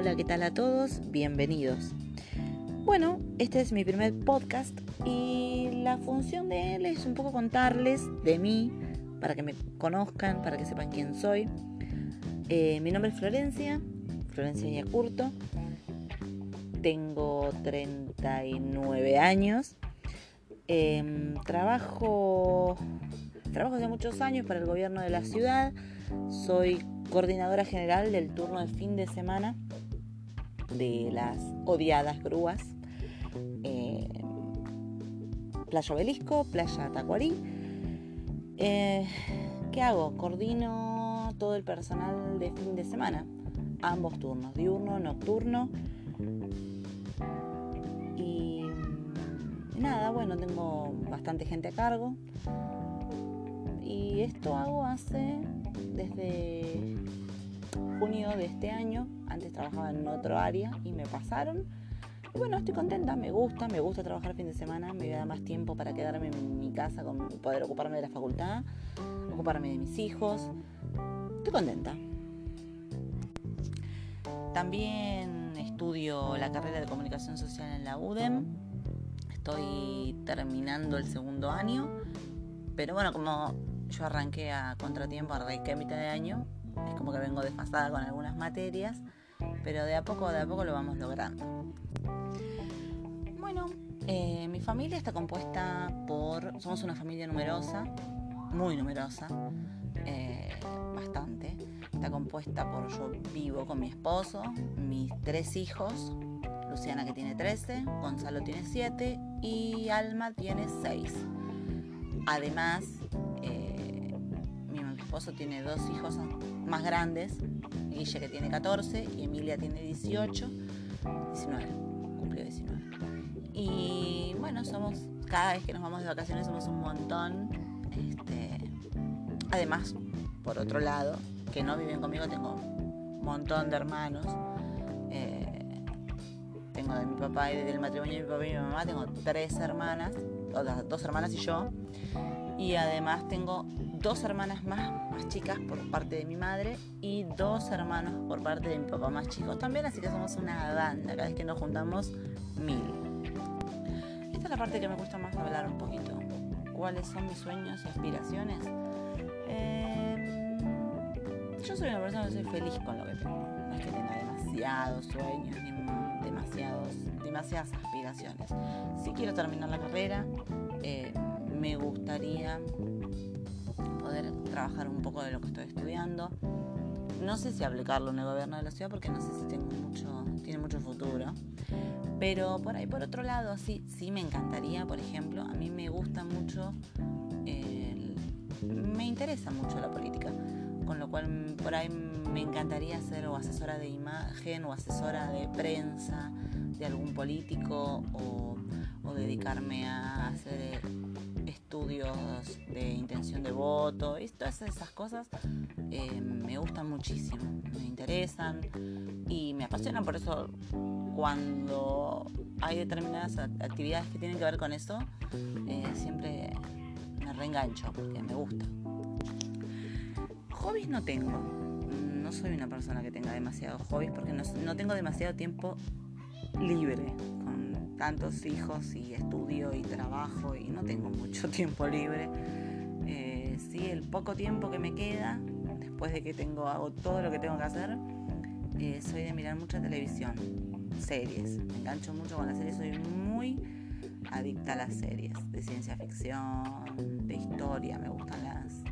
Hola, ¿qué tal a todos? Bienvenidos. Bueno, este es mi primer podcast y la función de él es un poco contarles de mí, para que me conozcan, para que sepan quién soy. Eh, mi nombre es Florencia, Florencia Yacurto. Tengo 39 años. Em, trabajo, trabajo hace muchos años para el gobierno de la ciudad. Soy coordinadora general del turno de fin de semana de las odiadas grúas. Eh, Playa Obelisco, Playa Tacuarí. Eh, ¿Qué hago? Coordino todo el personal de fin de semana, ambos turnos, diurno, nocturno. Y nada, bueno, tengo bastante gente a cargo. Y esto hago hace desde junio de este año. Antes trabajaba en otro área y me pasaron. Y bueno, estoy contenta, me gusta, me gusta trabajar fin de semana, me da más tiempo para quedarme en mi casa, con poder ocuparme de la facultad, ocuparme de mis hijos. Estoy contenta. También estudio la carrera de comunicación social en la UDEM. Estoy terminando el segundo año, pero bueno, como yo arranqué a contratiempo, arranqué a mitad de año, es como que vengo desfasada con algunas materias, pero de a poco, de a poco lo vamos logrando. Bueno, eh, mi familia está compuesta por, somos una familia numerosa, muy numerosa, eh, bastante. Está compuesta por yo vivo con mi esposo, mis tres hijos, Luciana que tiene 13, Gonzalo tiene 7 y Alma tiene 6. Además, esposo tiene dos hijos más grandes, Guille que tiene 14 y Emilia tiene 18, 19, cumplió 19. Y bueno, somos, cada vez que nos vamos de vacaciones somos un montón. Este, además, por otro lado, que no viven conmigo, tengo un montón de hermanos. Eh, tengo de mi papá y del matrimonio de mi papá y mi mamá, tengo tres hermanas, dos hermanas y yo. Y además tengo dos hermanas más, más chicas por parte de mi madre y dos hermanos por parte de mi papá más chicos también, así que somos una banda, cada vez que nos juntamos mil. Esta es la parte que me gusta más hablar un poquito. ¿Cuáles son mis sueños y aspiraciones? Em, yo soy una persona que soy feliz con lo que tengo. No es que tenga demasiados sueños ni demasiados, demasiadas aspiraciones. Si quiero terminar la carrera, eh, me gustaría poder trabajar un poco de lo que estoy estudiando. No sé si aplicarlo en el gobierno de la ciudad porque no sé si tengo mucho, tiene mucho futuro. Pero por ahí, por otro lado, sí, sí me encantaría, por ejemplo, a mí me gusta mucho, me interesa mucho la política, con lo cual por ahí me encantaría ser o asesora de imagen o asesora de prensa de algún político o, o dedicarme a hacer estudios de intención de voto, y todas esas cosas eh, me gustan muchísimo, me interesan y me apasionan, por eso cuando hay determinadas actividades que tienen que ver con eso, eh, siempre me reengancho porque me gusta. Hobbies no tengo, no soy una persona que tenga demasiados hobbies porque no tengo demasiado tiempo libre tantos hijos y estudio y trabajo y no tengo mucho tiempo libre. Eh, sí, el poco tiempo que me queda, después de que tengo, hago todo lo que tengo que hacer, eh, soy de mirar mucha televisión, series. Me engancho mucho con las series, soy muy adicta a las series de ciencia ficción, de historia, me gustan las,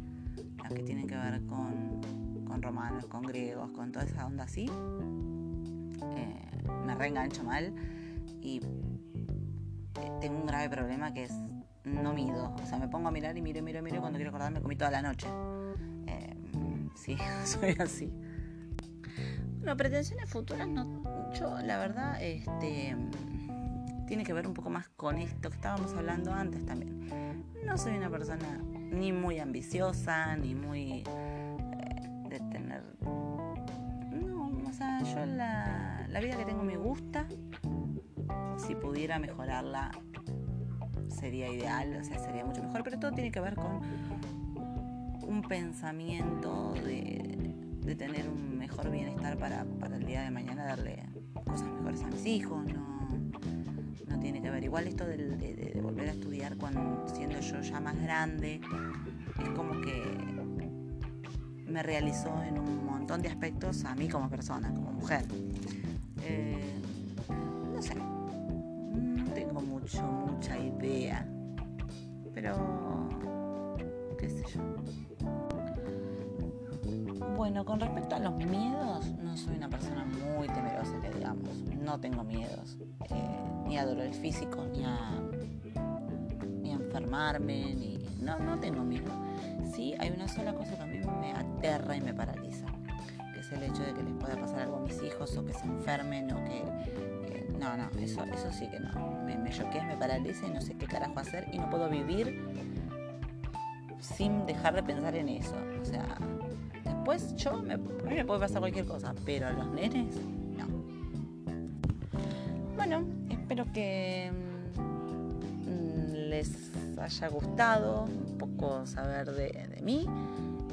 las que tienen que ver con, con romanos, con griegos, con toda esa onda así. Eh, me reengancho mal y tengo un grave problema que es no mido. O sea, me pongo a mirar y miro, miro, miro cuando quiero acordarme comí toda la noche. Eh, sí, soy así. Bueno, pretensiones futuras no. Yo, la verdad, este tiene que ver un poco más con esto que estábamos hablando antes también. No soy una persona ni muy ambiciosa, ni muy eh, de tener. No, o sea, yo la, la vida que tengo me gusta si pudiera mejorarla sería ideal, o sea, sería mucho mejor, pero todo tiene que ver con un pensamiento de, tener un mejor bienestar para, para el día de mañana, darle cosas mejores a mis hijos, no, no tiene que ver. Igual esto de, de, volver a estudiar cuando siendo yo ya más grande, es como que me realizó en un montón de aspectos a mí como persona, como mujer. Eh, idea, pero qué sé yo. Bueno, con respecto a los miedos, no soy una persona muy temerosa, que digamos. No tengo miedos, eh, ni a dolores físicos, ni a, ni a enfermarme, ni... No, no tengo miedo. Sí, hay una sola cosa que a mí me aterra y me paraliza, que es el hecho de que les pueda pasar algo a mis hijos o que se enfermen o que... no, no, eso, eso sí que no. Me, me me paraliza y no sé qué carajo hacer y no puedo vivir sin dejar de pensar en eso. O sea, después yo, me, me puede pasar cualquier cosa, pero a los nenes, no. Bueno, espero que mm, les haya gustado un poco saber de, mí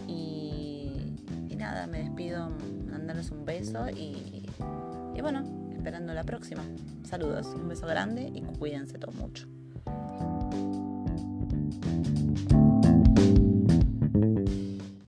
y, nada, me despido mandándoles un beso y, y bueno, esperando la próxima. Saludos, un beso grande y cuídense todos mucho.